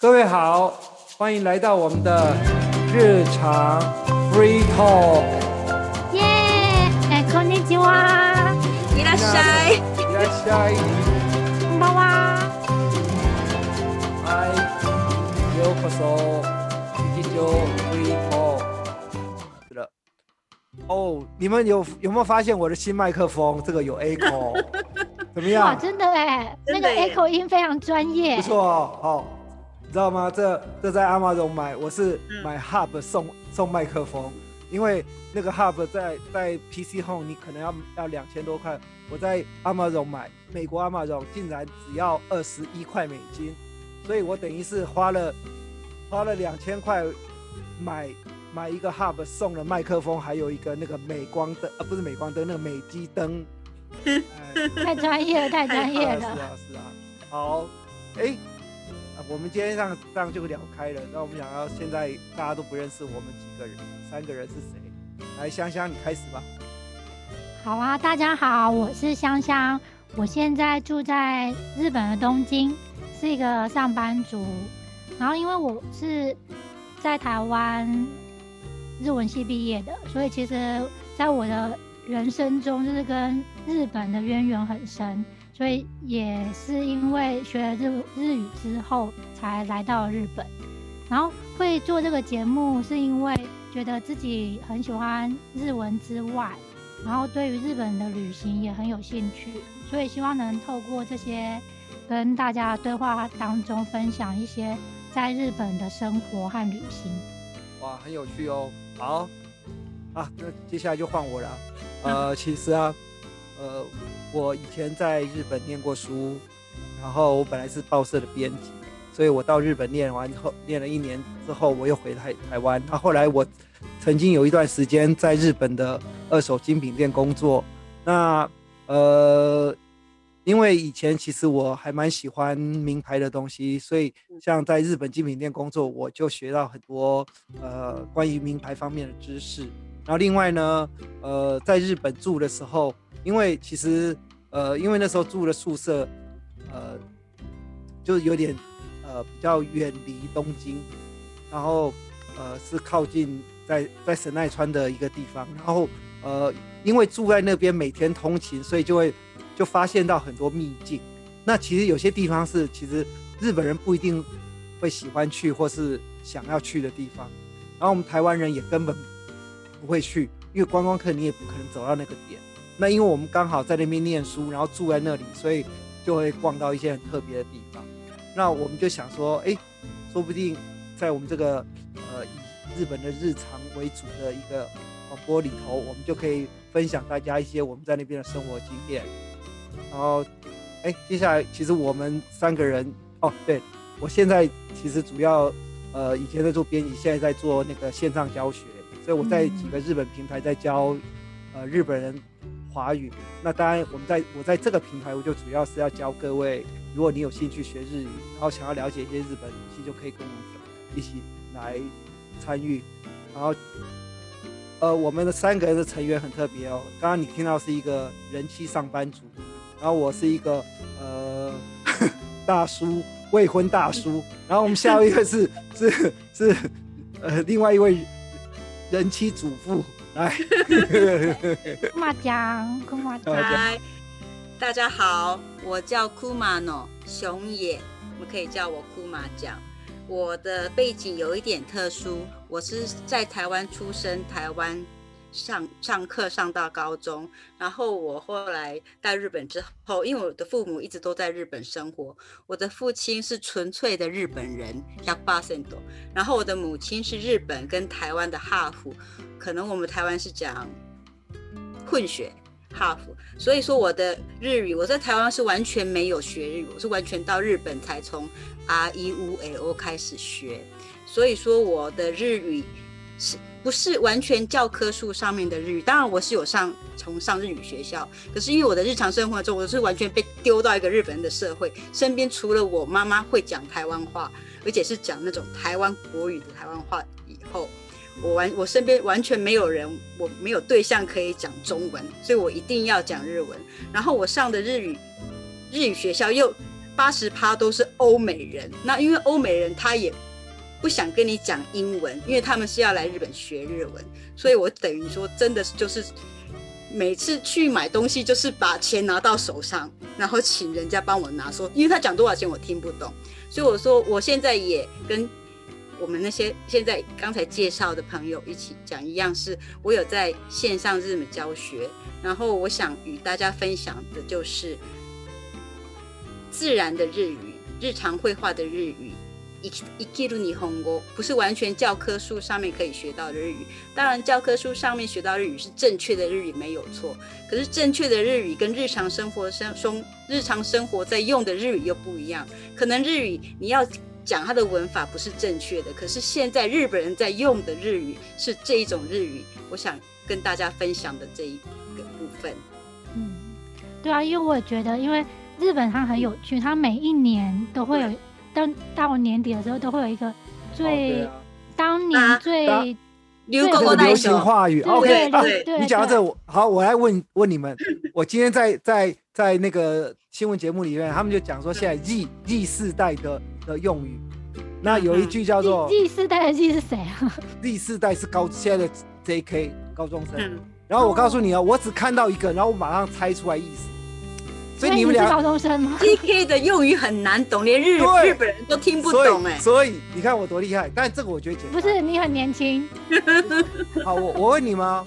各位好，欢迎来到我们的日常 free talk。耶，哎，こんにちは。いらっしゃい。いらっしゃい。こんばんは。嗨，ようこそ日常 free talk。是的。哦，你们有有没有发现我的新麦克风这个有 echo？怎么哇，样？真的哎，那个真的耶 echo 音非常专业。不错哦，好，你 知道吗？这这在阿玛总买，我是嗯。买 Hub 送、送麦克风，因为那个 Hub 在在 PC Home 你可能要要两千多块，我在阿玛总买，美国阿玛总竟然只要二十一块美金，所以我等于是花了花了两千块买买一个 Hub 送了麦克风，还有一个那个美光灯，呃，不是美光灯，那个美肌灯。哎。太专业了，太专业了。是。啊是啊，好，哎、啊，我们今天这样这样就聊开了。那我们想要现在大家都不认识我们几个人，三个人是谁？来，香香你开始吧。好啊，大家好，我是香香，我现在住在日本的东京，是一个上班族。然后因为我是在台湾日文系毕业的，所以其实在我的人生中，就是跟日本的渊源很深。所以也是因为学了日日语之后，才来到日本。然后会做这个节目，是因为觉得自己很喜欢日文之外，然后对于日本的旅行也很有兴趣，所以希望能透过这些跟大家的对话当中，分享一些在日本的生活和旅行。哇，很有趣哦。好，啊，那接下来就换我了。呃，其实啊，呃，我以前在日本念过书，然后我本来是报社的编辑，所以我到日本念完后，念了一年之后，我又回台台湾。那后来我曾经有一段时间在日本的二手精品店工作。那呃，因为以前其实我还蛮喜欢名牌的东西，所以像在日本精品店工作，我就学到很多呃关于名牌方面的知识。然后另外呢，呃，在日本住的时候，因为其实呃，因为那时候住的宿舍，呃，就有点呃比较远离东京，然后呃是靠近在在神奈川的一个地方，然后呃因为住在那边每天通勤，所以就会就发现到很多秘境。那其实有些地方是其实日本人不一定会喜欢去或是想要去的地方，然后我们台湾人也根本不会去，因为观光客你也不可能走到那个点。那因为我们刚好在那边念书，然后住在那里，所以就会逛到一些很特别的地方。那我们就想说，哎，说不定在我们这个呃以日本的日常为主的一个广播里头，我们就可以分享大家一些我们在那边的生活经验。然后，哎，接下来其实我们三个人，哦，对我现在其实主要呃以前在做编辑，现在在做那个线上教学，所以我在几个日本平台在教呃日本人华语。那当然，我们在我在这个平台，我就主要是要教各位，如果你有兴趣学日语，然后想要了解一些日本东西，就可以跟我们一起来参与。然后，呃，我们的三个人的成员很特别哦。刚刚你听到是一个人妻上班族，然后我是一个呃 大叔，未婚大叔。然后我们下一位是 是是呃另外一位人妻主妇来。库马江，库马江，嗨，大家好，我叫库马诺熊野，你们可以叫我库马江。我的背景有一点特殊，我是在台湾出生，台湾上上课上到高中，然后我后来到日本之后，因为我的父母一直都在日本生活，我的父亲是纯粹的日本人然后我的母亲是日本跟台湾的哈佛，可能我们台湾是讲混血。哈佛，所以说我的日语，我在台湾是完全没有学日语，我是完全到日本才从 R E U L O 开始学，所以说我的日语是不是完全教科书上面的日语？当然我是有上从上日语学校，可是因为我的日常生活中，我是完全被丢到一个日本人的社会，身边除了我妈妈会讲台湾话，而且是讲那种台湾国语的台湾话以后。我完，我身边完全没有人，我没有对象可以讲中文，所以我一定要讲日文。然后我上的日语日语学校又八十趴都是欧美人。那因为欧美人他也不想跟你讲英文，因为他们是要来日本学日文，所以我等于说真的就是每次去买东西就是把钱拿到手上，然后请人家帮我拿，说因为他讲多少钱我听不懂，所以我说我现在也跟我们那些现在刚才介绍的朋友一起讲一样，是我有在线上日本教学，然后我想与大家分享的就是自然的日语，日常绘画的日语。一一记录霓虹国不是完全教科书上面可以学到的日语，当然教科书上面学到日语是正确的日语没有错，可是正确的日语跟日常生活生生日常生活在用的日语又不一样，可能日语你要讲它的文法不是正确的，可是现在日本人在用的日语是这一种日语，我想跟大家分享的这一个部分。嗯，对啊，因为我也觉得，因为日本它很有趣，它每一年都会有。到到年底的时候，都会有一个最当年最流流行话语。OK，对你讲到这，我好，我来问问你们。我今天在在在那个新闻节目里面，他们就讲说现在 Z Z 世代的的用语。那有一句叫做 Z 世代的 Z 是谁啊？Z 世代是高现在的 JK 高中生。然后我告诉你啊，我只看到一个，然后我马上猜出来意思。所以你们俩高中生吗？T.K. 的用语很难懂，连日日本人都听不懂哎。所以你看我多厉害，但这个我觉得简单。不是你很年轻。好，我我问你吗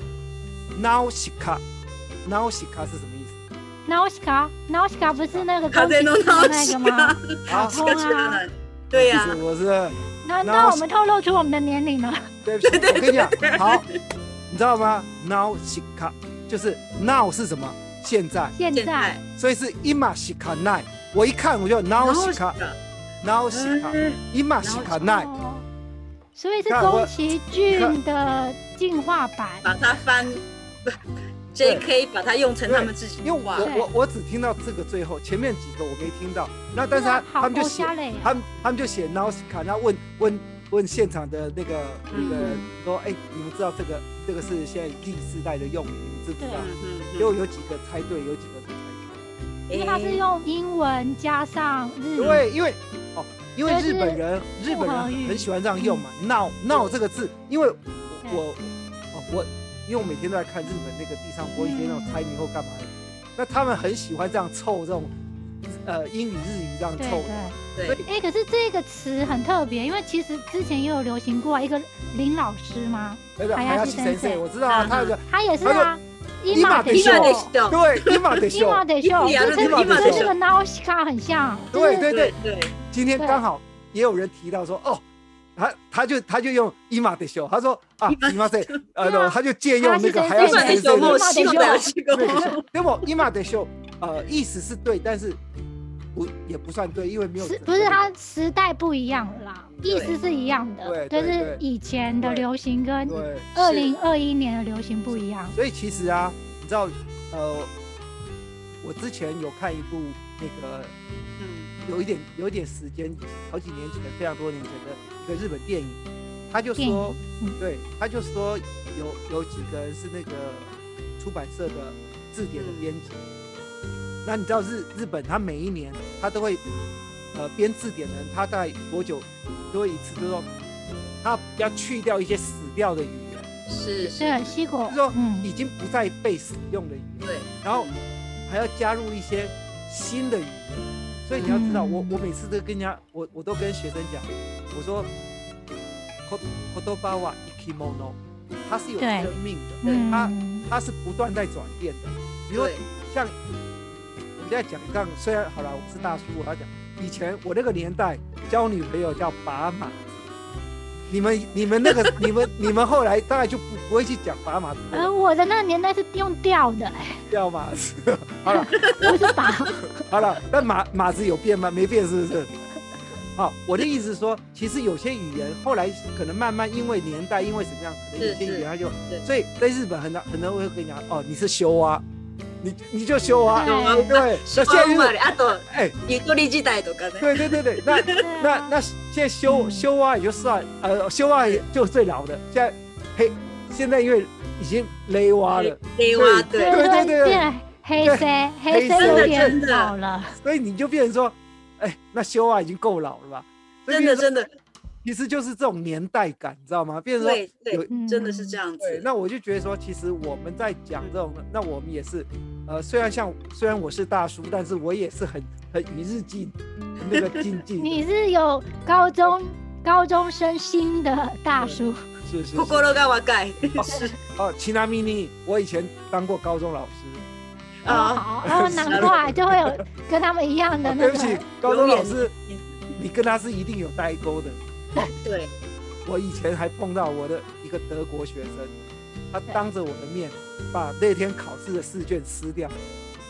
？Nausicaa，Nausicaa 是什么意思？Nausicaa，Nausicaa 不是那个东西那个吗？好，通啊。对呀。我是。那那我们透露出我们的年龄了。对不起，我跟你讲，好，你知道吗？Nausicaa 就是 Now 是什么？现在，现在，所以是伊玛西卡奈。我一看我就 now 西卡，now 西卡，伊玛西卡奈。所以是宫崎骏的进化版，把它翻，J.K. 把它用成他们自己。因为我我我只听到这个最后，前面几个我没听到。那但是他他们就写，他们他们就写 now 西卡，然后问问问现场的那个那个说，哎，你们知道这个这个是现在第四代的用语，你们知不知道？有有几个猜对，有几个猜错，因为他是用英文加上日语。对，因为哦，因为日本人日本人很喜欢这样用嘛。闹闹这个字，因为我我我，因为我每天都在看日本那个地上播一些那种猜谜或干嘛的，那他们很喜欢这样凑这种呃英语日语这样凑。对。对。哎，可是这个词很特别，因为其实之前也有流行过一个林老师吗？那个海亚西先生，我知道啊，他个他也是啊。伊玛得秀，对，伊玛得秀，伊玛得秀，跟跟这个 Nausicaa 很像。对对对。对，今天刚好也有人提到说，哦，他他就他就用伊玛得秀，他说啊，伊玛得，呃，他就借用那个还要先生的伊玛得秀，那么伊玛德秀，呃，意思是对，但是。不也不算对，因为没有不是它时代不一样了啦，意思是一样的，对，就是以前的流行跟二零二一年的流行不一样。所以其实啊，你知道，呃，我之前有看一部那个，嗯，有一点有一点时间，好几年前，非常多年前的一个日本电影，他就说，对，他就说有有几个人是那个出版社的字典的编辑。那你知道日日本，它每一年它都会，呃，编字典的人，他大概多久都会一次，就是说他要去掉一些死掉的语言，是。是西国，就是说已经不再被使用的语言，对，然后还要加入一些新的语言。所以你要知道，我我每次都跟人家，我我都跟学生讲，我说，kodoba wa ikimono，它是有生命的，它它是不断在转变的，比如像。现在讲一杠，虽然好了，我是大叔，我要讲以前我那个年代交女朋友叫把马，你们你们那个 你们你们后来大概就不不会去讲把马子。呃，我的那个年代是用吊的，吊马子。好了，我是把。好了，那马马子有变吗？没变，是不是？好，我的意思是说，其实有些语言后来可能慢慢因为年代，因为什么样，可能有些语言它就，所以在日本很多很多人会跟你讲，哦，你是修啊。你你就修啊，对，那现在就是哎，你多利基代都刚才，对对对对，那那那现在修修啊也就算，呃，修啊就最老的，现在黑，现在因为已经勒蛙了，勒蛙对对。对对，黑色黑色有点老了，所以你就变成说，哎，那修啊已经够老了吧？真的真的，其实就是这种年代感，你知道吗？变成说对对有，嗯真的是这样对，子。那我就觉得说，其实我们在讲这种，那我们也是，呃，虽然像虽然我是大叔，但是我也是很很与日进那个进进，你是有高中高中生心的大叔，是是是不过都干嘛改？是哦，奇纳米尼，我以前当过高中老师。哦，啊，好，哦，难怪就会有跟他们一样的哦，那对不起，，高中老师，你跟他是一定有代沟的。对，我以前还碰到我的一个德国学生，他当着我的面把那天考试的试卷撕掉，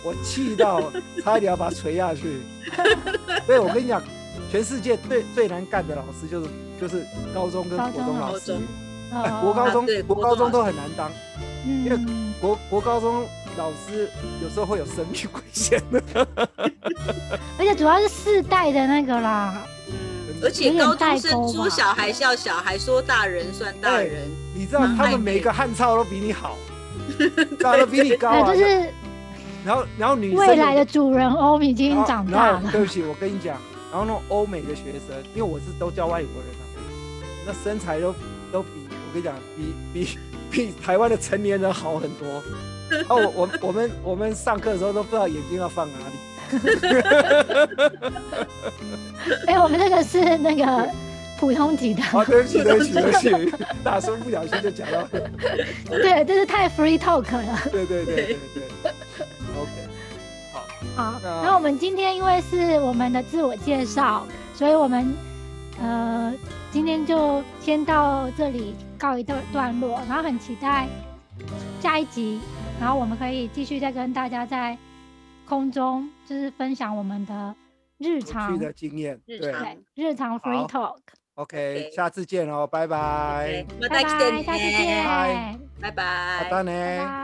我气到差一点要把他捶下去。所以我跟你讲，全世界最最难干的老师就是就是高中跟高国中老师。哎哦国高中啊国高中都很难当，因为嗯，国国高中老师有时候会有生命危险的。而且主要是世代的那个啦，嗯，而且高中生说小孩笑小孩，说大人算大人，你知道嗯他们每个汉操都比你好，长得比你高对，啊。就是然后然后女生未来的主人翁已经长大了，对不起，我跟你讲，然后那种欧美的学生，因为我是都教外国人啊，那身材都都比我跟你讲，比比比台湾的成年人好很多。哦，我我我们我们上课的时候都不知道眼睛要放哪里。哎，我们这个是那个普通级的，哦，对不起，对不起，对不起，大叔不小心就讲到，对，这是太 free talk 了。对对对对对。OK，好，那那我们今天因为是我们的自我介绍，所以我们呃今天就先到这里告一段段落，然后很期待下一集，然后我们可以继续再跟大家在空中就是分享我们的日有常趣的经验，对日常对日常 free 好 talk， ，OK， OK 下次见哦，拜拜 OK，，ま拜拜，た来て下次见，ね。拜拜好拜。的呢。拜拜。